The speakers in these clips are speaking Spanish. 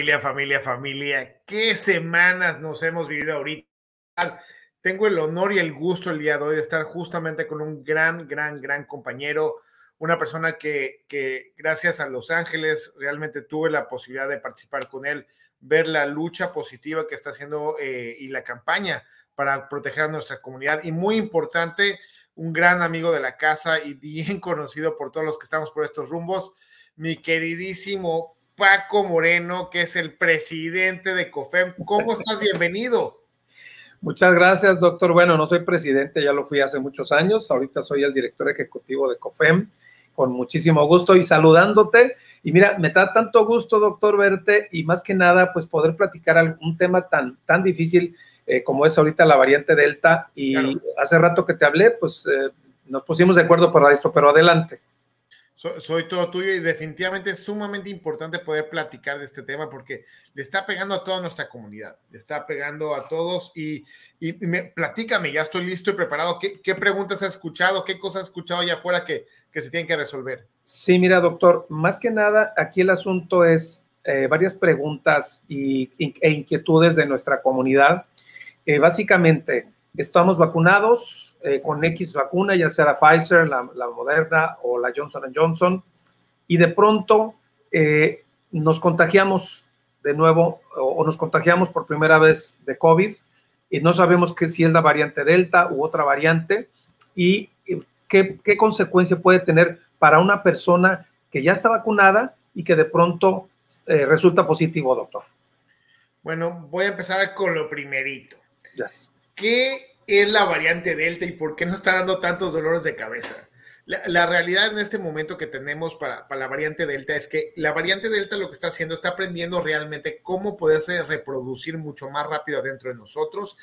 Familia, familia, familia, qué semanas nos hemos vivido ahorita. Tengo el honor y el gusto el día de hoy de estar justamente con un gran, gran, gran compañero, una persona que, que gracias a Los Ángeles realmente tuve la posibilidad de participar con él, ver la lucha positiva que está haciendo eh, y la campaña para proteger a nuestra comunidad. Y muy importante, un gran amigo de la casa y bien conocido por todos los que estamos por estos rumbos, mi queridísimo Paco Moreno, que es el presidente de COFEM. ¿Cómo estás? Bienvenido. Muchas gracias, doctor. Bueno, no soy presidente, ya lo fui hace muchos años. Ahorita soy el director ejecutivo de COFEM. Con muchísimo gusto y saludándote. Y mira, me da tanto gusto, doctor, verte y más que nada, pues poder platicar un tema tan, tan difícil eh, como es ahorita la variante Delta. Y hace rato que te hablé, pues eh, nos pusimos de acuerdo para esto, pero adelante soy todo tuyo y definitivamente es sumamente importante poder platicar de este tema porque le está pegando a toda nuestra comunidad, le está pegando a todos y, y me, platícame, ya estoy listo y preparado. ¿Qué, preguntas has escuchado? ¿Qué cosas has escuchado allá afuera que, que, se tienen que resolver? Sí, mira, doctor, más que nada, aquí el asunto es eh, varias preguntas y, e inquietudes de nuestra comunidad. Eh, básicamente, ¿estamos vacunados? Eh, con X vacuna, ya sea la Pfizer, la, Moderna o la Johnson Johnson, y de pronto eh, nos contagiamos de nuevo o, nos contagiamos por primera vez de COVID y no sabemos que, si es la variante Delta u otra variante y qué, qué consecuencia puede tener para una persona que ya está vacunada y que de pronto eh, resulta positivo, doctor. Bueno, voy a empezar con lo primerito. ¿Qué es la variante Delta y por qué nos está dando tantos dolores de cabeza. La, realidad en este momento que tenemos para, la variante Delta es que la variante Delta lo que está haciendo, está aprendiendo realmente cómo poderse reproducir mucho más rápido dentro de nosotros,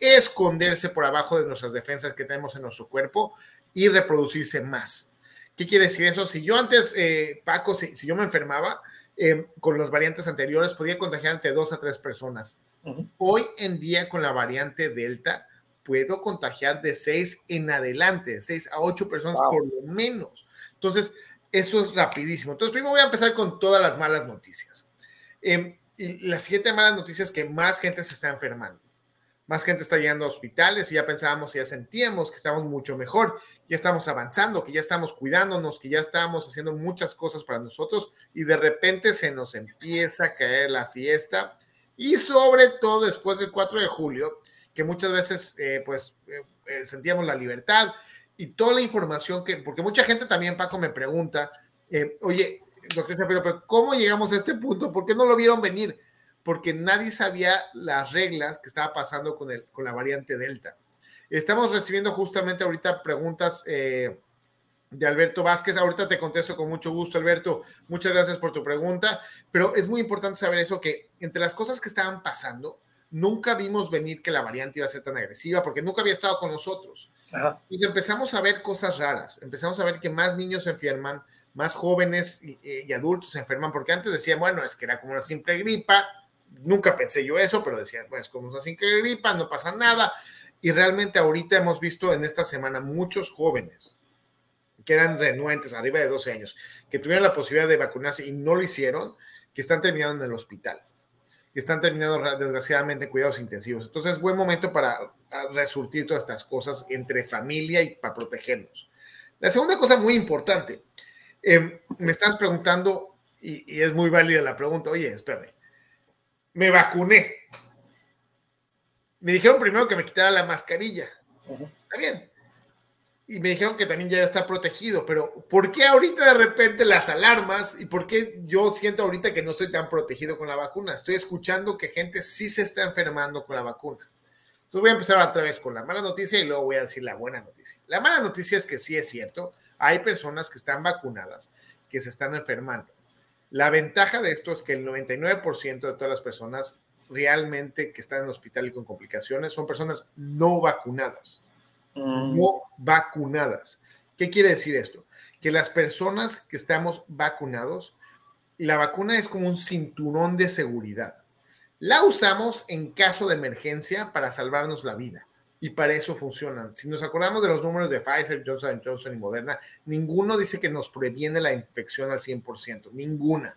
esconderse por abajo de nuestras defensas que tenemos en nuestro cuerpo y reproducirse más. ¿Qué quiere decir eso? Si yo antes, eh, Paco, si, yo me enfermaba eh, con las variantes anteriores, podía contagiar entre dos a tres personas. Hoy en día con la variante Delta, puedo contagiar de seis en adelante, seis a ocho personas por lo menos. Entonces, eso es rapidísimo. Entonces, primero voy a empezar con todas las malas noticias. Em, y las siete malas noticias que más gente se está enfermando. Más gente está llegando a hospitales y ya pensábamos, ya sentíamos que estamos mucho mejor, ya estamos avanzando, que ya estamos cuidándonos, que ya estamos haciendo muchas cosas para nosotros y de repente se nos empieza a caer la fiesta y sobre todo después del 4 de julio, que muchas veces eh, pues eh, eh, sentíamos la libertad y toda la información que, porque mucha gente también, Paco, me pregunta, oye, doctor pero ¿cómo llegamos a este punto? ¿Por qué no lo vieron venir? Porque nadie sabía las reglas que estaba pasando con, el, con la variante Delta. Estamos recibiendo justamente ahorita preguntas de Alberto Vázquez. Ahorita te contesto con mucho gusto, Alberto. Muchas gracias por tu pregunta. Pero es muy importante saber eso, que entre las cosas que estaban pasando, nunca vimos venir que la variante iba a ser tan agresiva porque nunca había estado con nosotros. Y empezamos a ver cosas raras, empezamos a ver que más niños se enferman, más jóvenes y, adultos se enferman, porque antes decían, bueno, es que era como una simple gripa, nunca pensé yo eso, pero decían, bueno, es como una simple gripa, no pasa nada. Y realmente ahorita hemos visto en esta semana muchos jóvenes que eran renuentes, arriba de 12 años, que tuvieron la posibilidad de vacunarse y no lo hicieron, que están terminando en el hospital que están terminando desgraciadamente cuidados intensivos. Entonces, es buen momento para resurtir todas estas cosas entre familia y para protegernos. La segunda cosa muy importante, em, me estás preguntando, y, es muy válida la pregunta, oye, espérame, me vacuné. Me dijeron primero que me quitara la mascarilla. Está bien, y me dijeron que también ya está protegido, pero ¿por qué ahorita de repente las alarmas y por qué yo siento ahorita que no estoy tan protegido con la vacuna? Estoy escuchando que gente sí se está enfermando con la vacuna. Entonces voy a empezar otra vez con la mala noticia y luego voy a decir la buena noticia. La mala noticia es que sí es cierto, hay personas que están vacunadas que se están enfermando. La ventaja de esto es que el 99% de todas las personas realmente que están en el hospital y con complicaciones son personas no vacunadas. Mm. no vacunadas. ¿Qué quiere decir esto? Que las personas que estamos vacunados, la vacuna es como un cinturón de seguridad. La usamos en caso de emergencia para salvarnos la vida y para eso funcionan. Si nos acordamos de los números de Pfizer, Johnson Johnson y Moderna, ninguno dice que nos previene la infección al 100%, ninguna.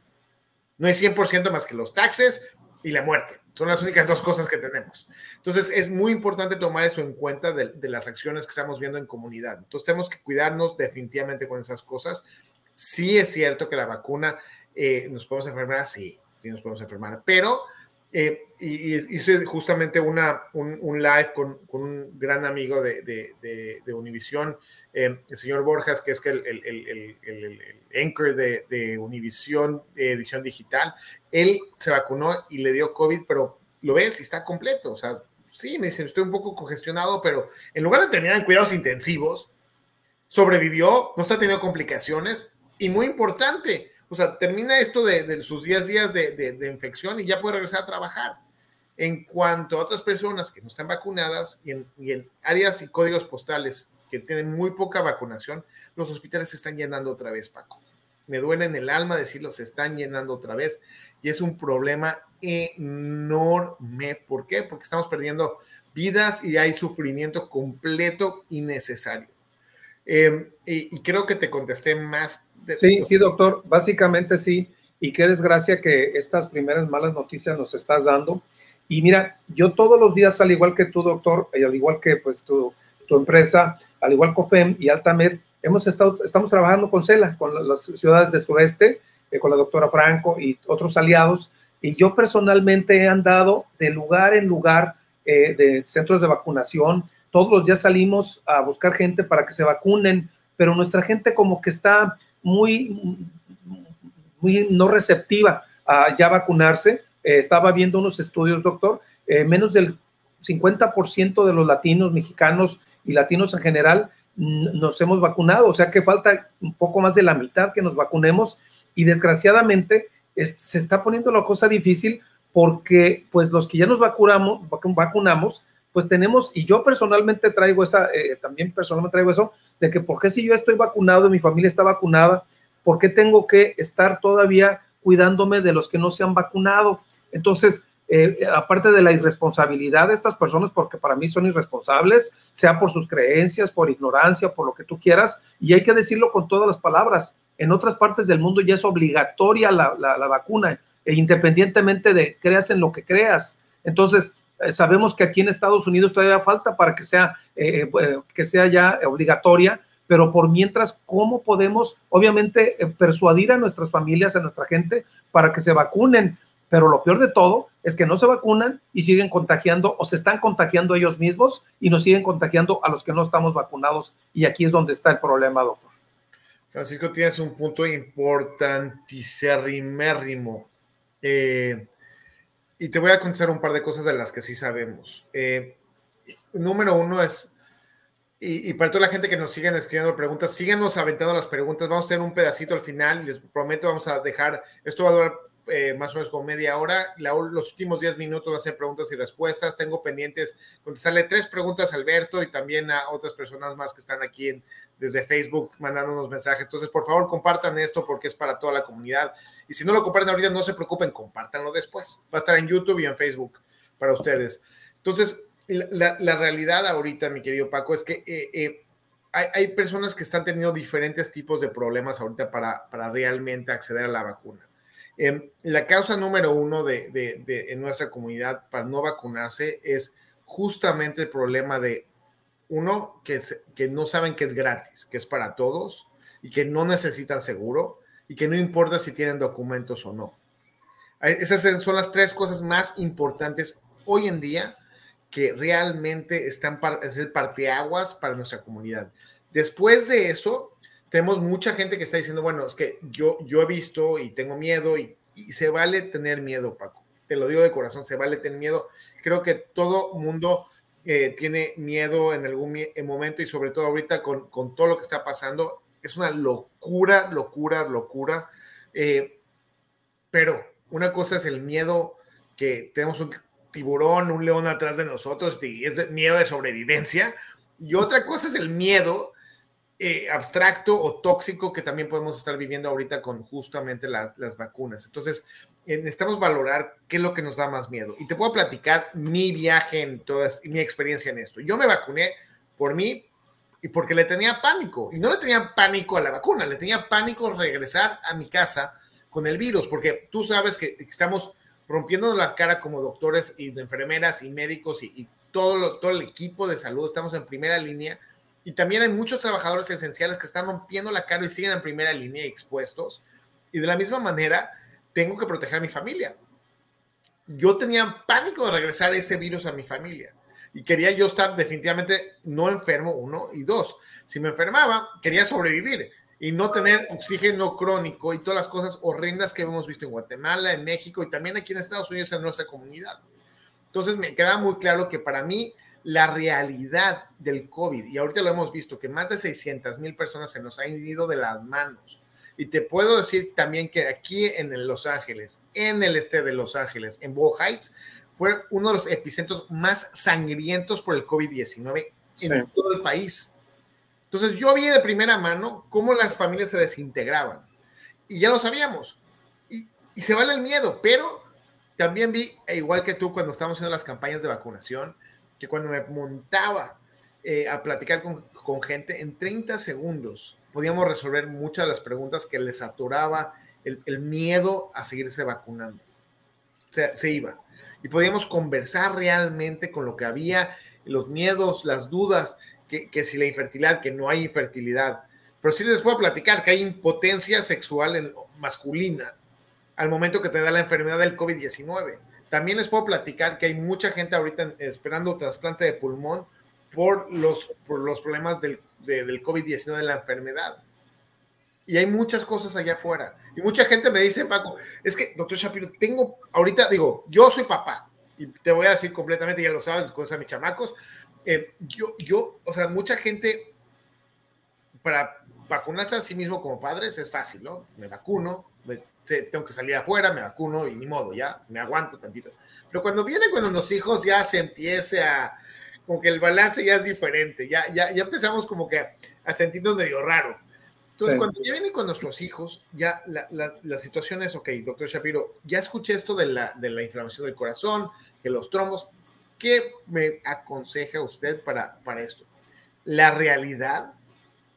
No hay 100% más que los taxes y la muerte. Son las únicas dos cosas que tenemos. Entonces, es muy importante tomar eso en cuenta de, las acciones que estamos viendo en comunidad. Entonces, tenemos que cuidarnos definitivamente con esas cosas. Sí es cierto que la vacuna eh, nos podemos enfermar, sí, sí nos podemos enfermar, pero eh, hice justamente una, un, live con, un gran amigo de, de, de, Univisión, eh, el señor Borjas, que es que el, el, el, anchor de, de Univisión de edición digital. Él se vacunó y le dio COVID, pero lo ves y está completo. O sea, sí, me dice, estoy un poco congestionado, pero en lugar de terminar en cuidados intensivos, sobrevivió, no está teniendo complicaciones y muy importante, o sea, termina esto de, sus 10 días de, infección y ya puede regresar a trabajar. En cuanto a otras personas que no están vacunadas y en, áreas y códigos postales que tienen muy poca vacunación, los hospitales se están llenando otra vez, Paco. Me duele en el alma decirlo, se están llenando otra vez y es un problema enorme. ¿Por qué? Porque estamos perdiendo vidas y hay sufrimiento completo y necesario. Em, y, creo que te contesté más. sí, sí, doctor, básicamente sí. Y qué desgracia que estas primeras malas noticias nos estás dando. Y mira, yo todos los días, al igual que tú, doctor, y al igual que pues tu, tu empresa, al igual que FEM y Altamed, hemos estado, estamos trabajando con CELA, con las ciudades del sureste, eh, con la doctora Franco y otros aliados. Y yo personalmente he andado de lugar en lugar eh, de centros de vacunación, todos los días salimos a buscar gente para que se vacunen, pero nuestra gente como que está muy, muy no receptiva a ya vacunarse. Eh, estaba viendo unos estudios, doctor, eh, menos del 50% de los latinos, mexicanos y latinos en general nos hemos vacunado, o sea que falta un poco más de la mitad que nos vacunemos y desgraciadamente se está poniendo la cosa difícil porque pues los que ya nos vacunamos, vacunamos pues tenemos, y yo personalmente traigo esa, eh, también personalmente traigo eso, de que por qué si yo estoy vacunado y mi familia está vacunada, ¿por qué tengo que estar todavía cuidándome de los que no se han vacunado? Entonces, eh, aparte de la irresponsabilidad de estas personas, porque para mí son irresponsables, sea por sus creencias, por ignorancia, por lo que tú quieras, y hay que decirlo con todas las palabras. En otras partes del mundo ya es obligatoria la, vacuna, e independientemente de creas en lo que creas. Entonces, eh, sabemos que aquí en Estados Unidos todavía falta para que sea, eh, eh, que sea ya obligatoria, pero por mientras, ¿cómo podemos, obviamente, persuadir a nuestras familias, a nuestra gente, para que se vacunen? Pero lo peor de todo es que no se vacunan y siguen contagiando o se están contagiando ellos mismos y nos siguen contagiando a los que no estamos vacunados. Y aquí es donde está el problema, doctor. Francisco, tienes un punto importantísimo. Eh, y te voy a contestar un par de cosas de las que sí sabemos. Eh, número uno es, y, para toda la gente que nos siguen escribiendo preguntas, síganos aventando las preguntas. Vamos a tener un pedacito al final y les prometo, vamos a dejar, esto va a durar eh, más o menos como media hora. los últimos 10 minutos va a ser preguntas y respuestas. Tengo pendientes contestarle tres preguntas a Alberto y también a otras personas más que están aquí en, desde Facebook mandándonos mensajes. Entonces, por favor, compartan esto porque es para toda la comunidad. Y si no lo comparten ahorita, no se preocupen, compártanlo después. Va a estar en YouTube y en Facebook para ustedes. Entonces, la, realidad ahorita, mi querido Paco, es que eh, eh, hay, personas que están teniendo diferentes tipos de problemas ahorita para, para realmente acceder a la vacuna. Em, la causa número uno de, en nuestra comunidad para no vacunarse es justamente el problema de uno, que, que no saben que es gratis, que es para todos y que no necesitan seguro y que no importa si tienen documentos o no. Esas son las tres cosas más importantes hoy en día que realmente están es el parteaguas para nuestra comunidad. Después de eso, tenemos mucha gente que está diciendo, bueno, es que yo, yo he visto y tengo miedo y, y se vale tener miedo, Paco. Te lo digo de corazón, se vale tener miedo. Creo que todo mundo eh, tiene miedo en algún momento y sobre todo ahorita con, con, todo lo que está pasando. Es una locura, locura, locura. Eh, pero una cosa es el miedo que tenemos un tiburón, un león atrás de nosotros y es miedo de sobrevivencia. Y otra cosa es el miedo eh, abstracto o tóxico que también podemos estar viviendo ahorita con justamente las, las vacunas. Entonces, eh, necesitamos valorar qué es lo que nos da más miedo. Y te puedo platicar mi viaje en todas, mi experiencia en esto. Yo me vacuné por mí y porque le tenía pánico. Y no le tenía pánico a la vacuna, le tenía pánico regresar a mi casa con el virus, porque tú sabes que estamos rompiendo la cara como doctores y enfermeras y médicos y, todo, todo el equipo de salud, estamos en primera línea. Y también hay muchos trabajadores esenciales que están rompiendo la cara y siguen en primera línea expuestos. Y de la misma manera, tengo que proteger a mi familia. Yo tenía pánico de regresar ese virus a mi familia y quería yo estar definitivamente no enfermo, uno, y dos, si me enfermaba, quería sobrevivir y no tener oxígeno crónico y todas las cosas horrendas que hemos visto en Guatemala, en México y también aquí en Estados Unidos en nuestra comunidad. Entonces me queda muy claro que para mí la realidad del COVID, y ahorita lo hemos visto, que más de 600 mil personas se nos han ido de las manos. Y te puedo decir también que aquí en Los Ángeles, en el este de Los Ángeles, en Bow Heights, fue uno de los epicentros más sangrientos por el COVID-19 en todo el país. Entonces yo vi de primera mano cómo las familias se desintegraban. Y ya lo sabíamos. Y, se vale el miedo, pero también vi, igual que tú cuando estábamos haciendo las campañas de vacunación, que cuando me montaba eh, a platicar con, con, gente, en 30 segundos podíamos resolver muchas de las preguntas que les aturaba el, el miedo a seguirse vacunando. O sea, se iba y podíamos conversar realmente con lo que había, los miedos, las dudas, que, que si la infertilidad, que no hay infertilidad. Pero sí les puedo platicar que hay impotencia sexual en, masculina al momento que te da la enfermedad del COVID-19. También les puedo platicar que hay mucha gente ahorita esperando trasplante de pulmón por los, por los problemas del, del COVID-19 de la enfermedad. Y hay muchas cosas allá afuera. Y mucha gente me dice, Paco, es que, doctor Shapiro, tengo, ahorita digo, yo soy papá, y te voy a decir completamente, ya lo sabes, con mis chamacos, eh, yo, yo, o sea, mucha gente, para vacunarse a sí mismo como padres es fácil, ¿no? Me vacuno, tengo que salir afuera, me vacuno y ni modo, ya, me aguanto tantito. Pero cuando viene cuando los hijos ya se empiece a, como que el balance ya es diferente, ya, ya, ya empezamos como que a sentirnos medio raro. Entonces, cuando ya vienen con nuestros hijos, ya la, la, situación es, ok, doctor Shapiro, ya escuché esto de la, de la inflamación del corazón, que los trombos, ¿qué me aconseja usted para, para esto? La realidad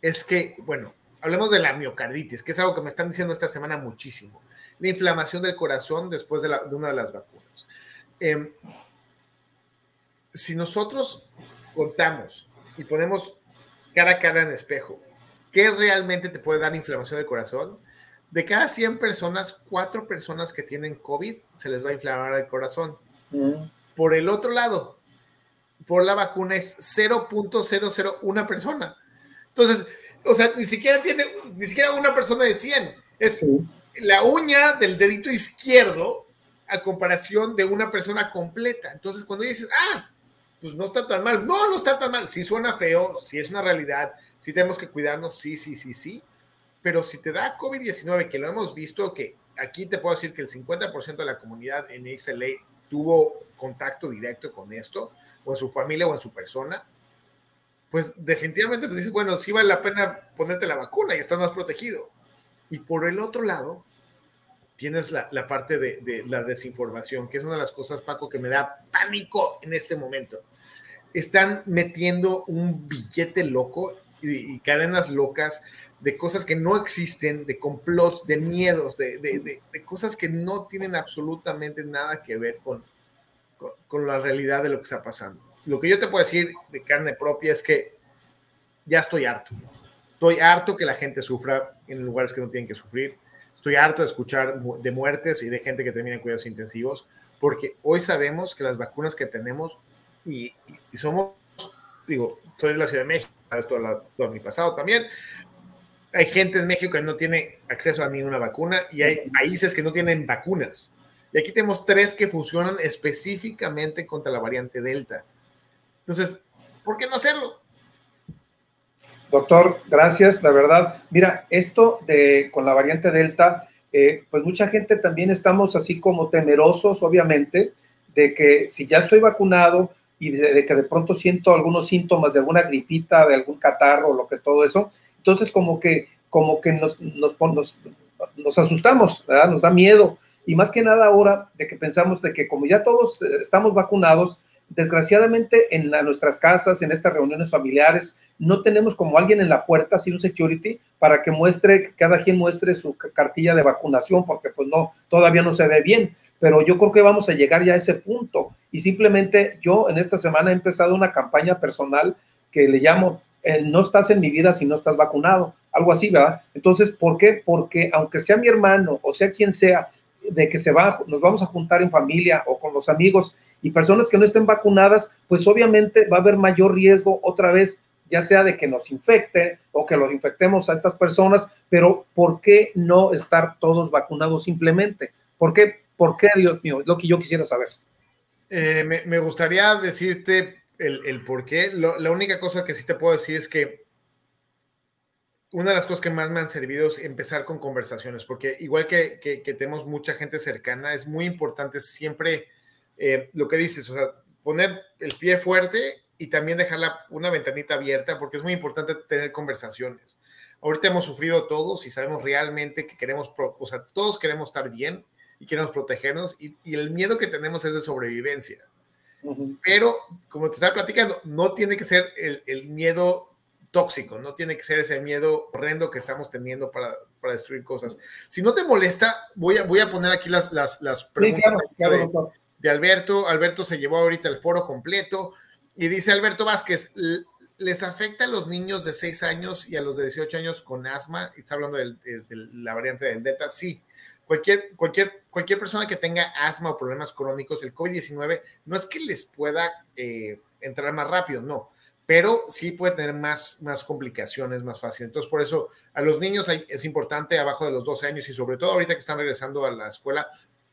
es que, bueno, hablemos de la miocarditis, que es algo que me están diciendo esta semana muchísimo. La inflamación del corazón después de, de una de las vacunas. Em, si nosotros contamos y ponemos cara a cara en espejo, ¿Qué realmente te puede dar inflamación del corazón? De cada 100 personas, 4 personas que tienen COVID se les va a inflamar el corazón. Mm. Por el otro lado, por la vacuna es 0.001 persona. Entonces, o sea, ni siquiera tiene, ni siquiera una persona de 100. Es la uña del dedito izquierdo a comparación de una persona completa. Entonces, cuando dices, ah, pues no está tan mal. No, no está tan mal. Sí suena feo, sí es una realidad, sí tenemos que cuidarnos, sí, sí, sí, sí. Pero si te da COVID-19, que lo hemos visto, que aquí te puedo decir que el 50% de la comunidad en XLA tuvo contacto directo con esto, o en su familia o en su persona, pues definitivamente pues dices, bueno, sí vale la pena ponerte la vacuna y estás más protegido. Y por el otro lado, tienes la, la parte de, de, la desinformación, que es una de las cosas, Paco, que me da pánico en este momento. Están metiendo un billete loco y, cadenas locas de cosas que no existen, de complots, de miedos, de, de, de, cosas que no tienen absolutamente nada que ver con, con, con, la realidad de lo que está pasando. Lo que yo te puedo decir de carne propia es que ya estoy harto. Estoy harto que la gente sufra en lugares que no tienen que sufrir. Estoy harto de escuchar de muertes y de gente que termina en cuidados intensivos, porque hoy sabemos que las vacunas que tenemos y, y somos, digo, soy de la Ciudad de México, todo, todo mi pasado también. Hay gente en México que no tiene acceso a ninguna vacuna y hay países que no tienen vacunas. Y aquí tenemos tres que funcionan específicamente contra la variante Delta. Entonces, ¿por qué no hacerlo? Doctor, gracias, la verdad. Mira, esto de con la variante Delta, eh, pues mucha gente también estamos así como temerosos, obviamente, de que si ya estoy vacunado, y de, que de pronto siento algunos síntomas de alguna gripita, de algún catarro, lo que todo eso, entonces como que, como que nos, nos, nos, asustamos, ¿verdad? nos da miedo. Y más que nada ahora de que pensamos de que como ya todos eh, estamos vacunados, desgraciadamente en nuestras casas, en estas reuniones familiares, no tenemos como alguien en la puerta, así un security, para que muestre, cada quien muestre su cartilla de vacunación, porque pues no, todavía no se ve bien, pero yo creo que vamos a llegar ya a ese punto. Y simplemente yo en esta semana he empezado una campaña personal que le llamo eh, No estás en mi vida si no estás vacunado, algo así, ¿verdad? Entonces, ¿por qué? Porque aunque sea mi hermano o sea quien sea, de que se va, nos vamos a juntar en familia o con los amigos y personas que no estén vacunadas, pues obviamente va a haber mayor riesgo otra vez, ya sea de que nos infecte o que los infectemos a estas personas, pero ¿por qué no estar todos vacunados simplemente? ¿Por qué, por qué Dios mío? Es lo que yo quisiera saber. Eh, me, gustaría decirte el, por qué. la única cosa que sí te puedo decir es que una de las cosas que más me han servido es empezar con conversaciones, porque igual que, que tenemos mucha gente cercana, es muy importante siempre eh, lo que dices, o sea, poner el pie fuerte y también dejar una ventanita abierta, porque es muy importante tener conversaciones. Ahorita hemos sufrido todos y sabemos realmente que queremos, o sea, todos queremos estar bien y queremos protegernos y, el miedo que tenemos es de sobrevivencia. Pero, como te estaba platicando, no tiene que ser el, el, miedo tóxico, no tiene que ser ese miedo horrendo que estamos teniendo para, para destruir cosas. Si no te molesta, voy a, voy a poner aquí las, las, las preguntas de Alberto. Alberto se llevó ahorita el foro completo y dice Alberto Vázquez, ¿les afecta a los niños de 6 años y a los de 18 años con asma? Está hablando de, la variante del Delta. Sí, cualquier, cualquier, cualquier persona que tenga asma o problemas crónicos, el COVID-19 no es que les pueda eh, entrar más rápido, no, pero sí puede tener más, más complicaciones más fácil. Entonces, por eso a los niños es importante abajo de los 12 años y sobre todo ahorita que están regresando a la escuela,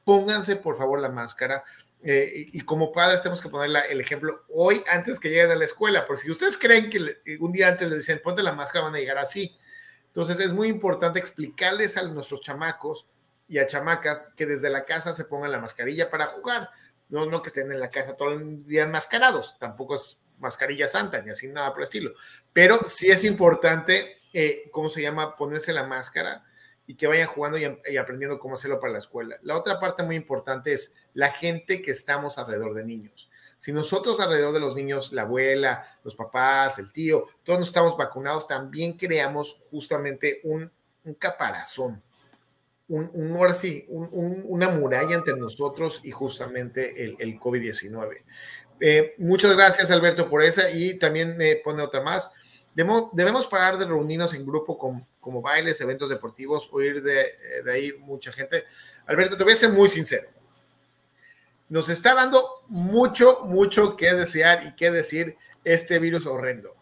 pónganse por favor la máscara. Eh, y, como padres tenemos que poner el ejemplo hoy antes que lleguen a la escuela, porque si ustedes creen que un día antes les dicen ponte la máscara, van a llegar así. Entonces es muy importante explicarles a nuestros chamacos y a chamacas que desde la casa se pongan la mascarilla para jugar. No, no que estén en la casa todo el día enmascarados, tampoco es mascarilla santa ni así nada por estilo. Pero sí es importante, eh, ¿cómo se llama? Ponerse la máscara y que vayan jugando y, aprendiendo cómo hacerlo para la escuela. La otra parte muy importante es la gente que estamos alrededor de niños. Si nosotros alrededor de los niños, la abuela, los papás, el tío, todos nos estamos vacunados, también creamos justamente un, caparazón, un, un, una muralla entre nosotros y justamente el, el COVID-19. Eh, muchas gracias, Alberto, por esa y también me pone otra más. Debemos, parar de reunirnos en grupo como bailes, eventos deportivos, oír de, eh, de ahí mucha gente. Alberto, te voy a ser muy sincero. Nos está dando mucho, mucho que desear y que decir este virus horrendo.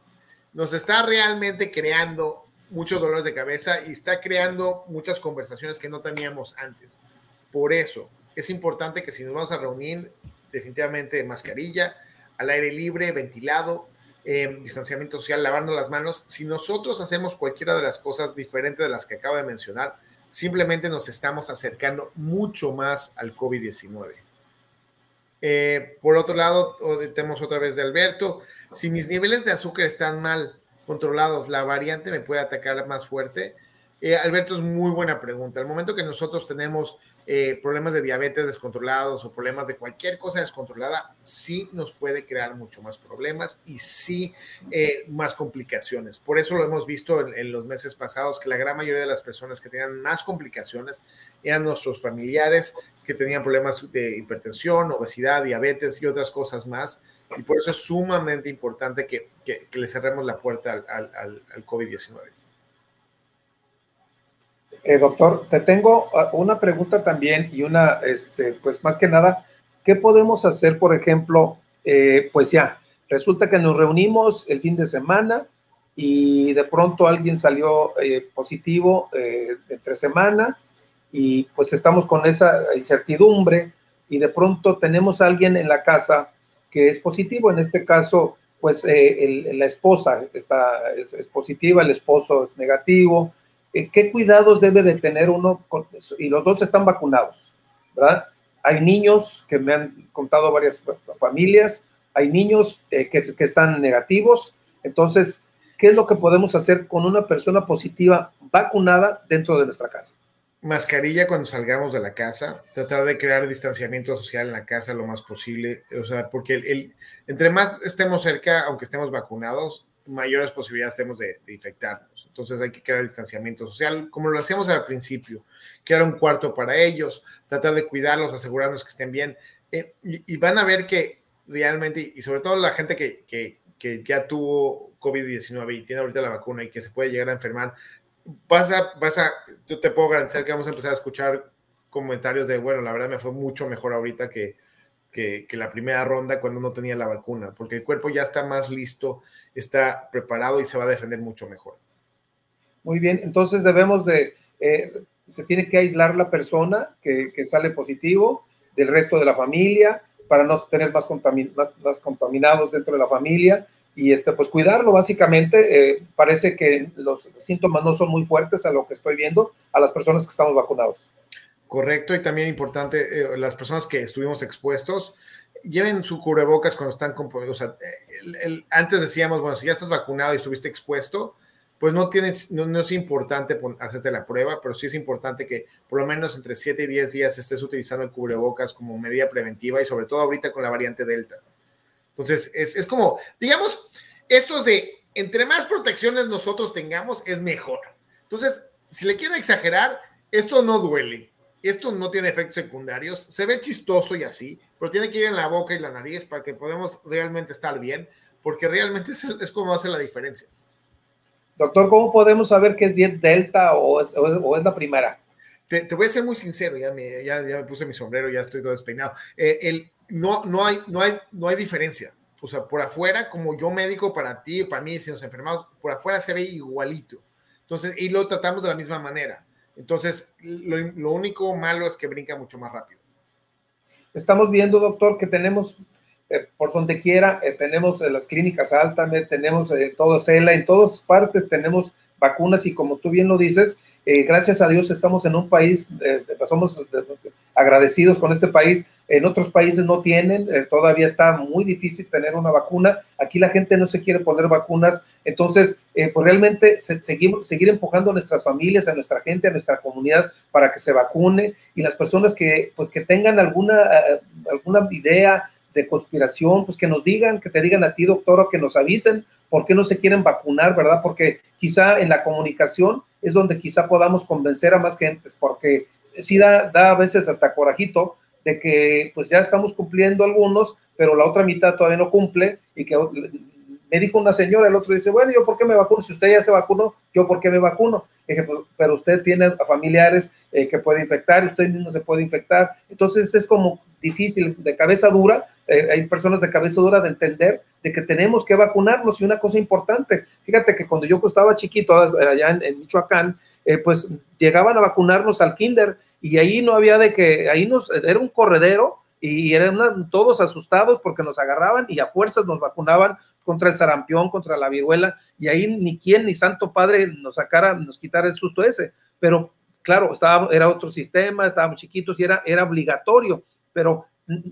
Nos está realmente creando muchos dolores de cabeza y está creando muchas conversaciones que no teníamos antes. Por eso es importante que si nos vamos a reunir, definitivamente mascarilla, al aire libre, ventilado, eh, distanciamiento social, lavando las manos, si nosotros hacemos cualquiera de las cosas diferentes de las que acabo de mencionar, simplemente nos estamos acercando mucho más al COVID-19. Eh, por otro lado, tenemos otra vez de Alberto, si mis niveles de azúcar están mal controlados, ¿la variante me puede atacar más fuerte? Eh, Alberto, es muy buena pregunta. Al momento que nosotros tenemos eh, problemas de diabetes descontrolados o problemas de cualquier cosa descontrolada, sí nos puede crear mucho más problemas y sí eh, más complicaciones. Por eso lo hemos visto en, los meses pasados, que la gran mayoría de las personas que tenían más complicaciones eran nuestros familiares que tenían problemas de hipertensión, obesidad, diabetes y otras cosas más. Y por eso es sumamente importante que, le cerremos la puerta al, al COVID-19. Eh, doctor, te tengo ah, una pregunta también y una, este, pues más que nada, ¿qué podemos hacer, por ejemplo? Eh, pues ya, resulta que nos reunimos el fin de semana y de pronto alguien salió eh, positivo entre semana y pues estamos con esa incertidumbre y de pronto tenemos a alguien en la casa que es positivo, en este caso, pues la esposa está, es positiva, el esposo es negativo, ¿qué cuidados debe de tener uno? y los dos están vacunados, ¿verdad? Hay niños que me han contado varias familias, hay niños eh, que, que están negativos, entonces, ¿qué es lo que podemos hacer con una persona positiva vacunada dentro de nuestra casa? mascarilla cuando salgamos de la casa, tratar de crear distanciamiento social en la casa lo más posible, o sea, porque el, entre más estemos cerca, aunque estemos vacunados, mayores posibilidades tenemos de, infectarnos. Entonces hay que crear distanciamiento social, como lo hacíamos al principio, crear un cuarto para ellos, tratar de cuidarlos, asegurarnos que estén bien, eh, y, van a ver que realmente, y sobre todo la gente que, que, ya tuvo COVID-19 y tiene ahorita la vacuna y que se puede llegar a enfermar, vas a, vas a, yo te puedo garantizar que vamos a empezar a escuchar comentarios de, bueno, la verdad me fue mucho mejor ahorita que, que, la primera ronda cuando no tenía la vacuna, porque el cuerpo ya está más listo, está preparado y se va a defender mucho mejor. Muy bien, entonces debemos de, eh, se tiene que aislar la persona que, sale positivo del resto de la familia para no tener más contaminados dentro de la familia y este, pues cuidarlo básicamente. Eh, parece que los síntomas no son muy fuertes a lo que estoy viendo a las personas que estamos vacunados. Correcto, y también importante, eh, las personas que estuvimos expuestos, lleven su cubrebocas cuando están con, o sea, antes decíamos, bueno, si ya estás vacunado y estuviste expuesto, pues no tienes, no, es importante hacerte la prueba, pero sí es importante que por lo menos entre 7 y 10 días estés utilizando el cubrebocas como medida preventiva y sobre todo ahorita con la variante Delta. Entonces, es, como, digamos, esto es de, entre más protecciones nosotros tengamos, es mejor. Entonces, si le quieren exagerar, esto no duele, esto no tiene efectos secundarios, se ve chistoso y así, pero tiene que ir en la boca y la nariz para que podamos realmente estar bien, porque realmente es, como hace la diferencia. Doctor, ¿cómo podemos saber que es Delta o es, la primera? Te, voy a ser muy sincero, ya me, ya, me puse mi sombrero, ya estoy todo despeinado. Eh, el, no, no, hay, no, hay, no hay diferencia. O sea, por afuera, como yo médico para ti, para mí, si nos enfermamos, por afuera se ve igualito. Entonces, y lo tratamos de la misma manera. Entonces, lo, único malo es que brinca mucho más rápido. Estamos viendo, doctor, que tenemos eh, por donde quiera, eh, tenemos eh, las clínicas altas, tenemos todo CELA, en todas partes tenemos vacunas y como tú bien lo dices, gracias a Dios estamos en un país, somos agradecidos con este país en otros países no tienen, eh, todavía está muy difícil tener una vacuna. Aquí la gente no se quiere poner vacunas. Entonces, eh, pues realmente seguimos, seguir empujando a nuestras familias, a nuestra gente, a nuestra comunidad para que se vacune y las personas que, pues, que tengan alguna, eh, alguna idea de conspiración, pues que nos digan, que te digan a ti, doctor, o que nos avisen por qué no se quieren vacunar, ¿verdad? Porque quizá en la comunicación es donde quizá podamos convencer a más gentes, porque sí da, da a veces hasta corajito de que pues ya estamos cumpliendo algunos, pero la otra mitad todavía no cumple y que me dijo una señora, el otro dice, bueno, ¿yo por qué me vacuno? Si usted ya se vacunó, ¿yo por qué me vacuno? pero usted tiene familiares eh, que puede infectar, usted mismo se puede infectar. Entonces es como difícil, de cabeza dura, eh, hay personas de cabeza dura de entender de que tenemos que vacunarnos. Y una cosa importante, fíjate que cuando yo estaba chiquito allá en, Michoacán, eh, pues llegaban a vacunarnos al kinder y ahí no había de que, ahí nos, era un corredero y eran todos asustados porque nos agarraban y a fuerzas nos vacunaban contra el sarampión, contra la viruela, y ahí ni quien ni Santo Padre nos sacara, nos quitara el susto ese. Pero claro, estaba, era otro sistema, estábamos chiquitos y era, era obligatorio, pero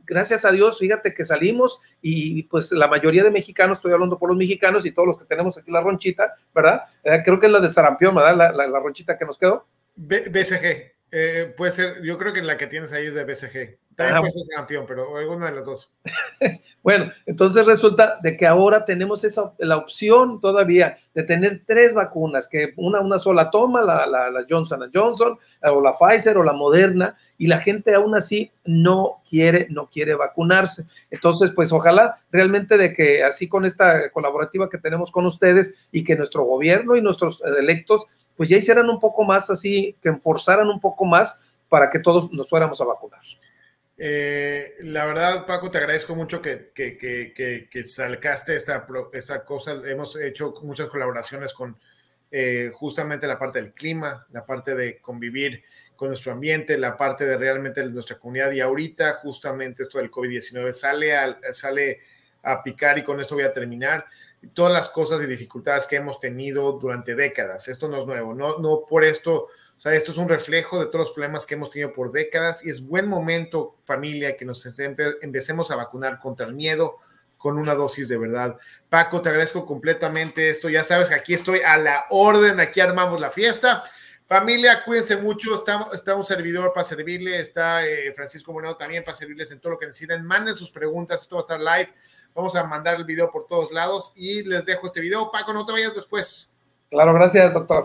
gracias a Dios, fíjate que salimos y pues la mayoría de mexicanos, estoy hablando por los mexicanos y todos los que tenemos aquí la ronchita, ¿verdad? Eh, creo que es la del sarampión, ¿verdad? La, la, ronchita que nos quedó. BCG. Eh, puede ser, yo creo que la que tienes ahí es de BCG. También puede ser campeón, pero alguna de las dos. bueno, entonces resulta de que ahora tenemos esa, la opción todavía de tener tres vacunas, que una, una sola toma, la, la, la Johnson Johnson, o la Pfizer o la Moderna, y la gente aún así no quiere, no quiere vacunarse. Entonces, pues ojalá realmente de que así con esta colaborativa que tenemos con ustedes y que nuestro gobierno y nuestros electos pues ya hicieran un poco más así, que enforzaran un poco más para que todos nos fuéramos a vacunar. Eh, la verdad, Paco, te agradezco mucho que, que, que, que salcaste esta, cosa. Hemos hecho muchas colaboraciones con eh, justamente la parte del clima, la parte de convivir con nuestro ambiente, la parte de realmente nuestra comunidad. Y ahorita, justamente esto del COVID-19 sale sale a picar y con esto voy a terminar todas las cosas y dificultades que hemos tenido durante décadas. Esto no es nuevo, no, por esto, sea, esto es un reflejo de todos los problemas que hemos tenido por décadas y es buen momento, familia, que nos empecemos a vacunar contra el miedo con una dosis de verdad. Paco, te agradezco completamente esto. Ya sabes aquí estoy a la orden, aquí armamos la fiesta. Familia, cuídense mucho. Está, está un servidor para servirle. Está eh, Francisco Moreno también para servirles en todo lo que necesiten. Manden sus preguntas. Esto va a estar live. Vamos a mandar el video por todos lados y les dejo este video. Paco, no te vayas después. Claro, gracias, doctor.